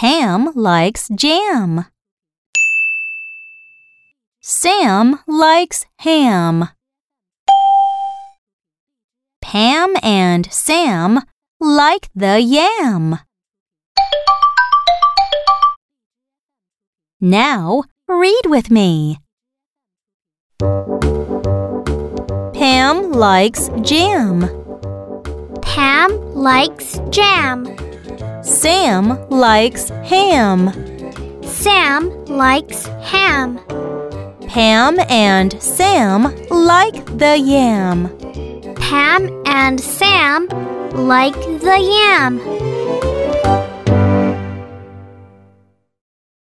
Pam likes jam. Sam likes ham. Pam and Sam like the yam. Now read with me. Pam likes jam. Pam likes jam. Sam likes ham. Sam likes ham. Pam and Sam like the yam. Pam and Sam like the yam.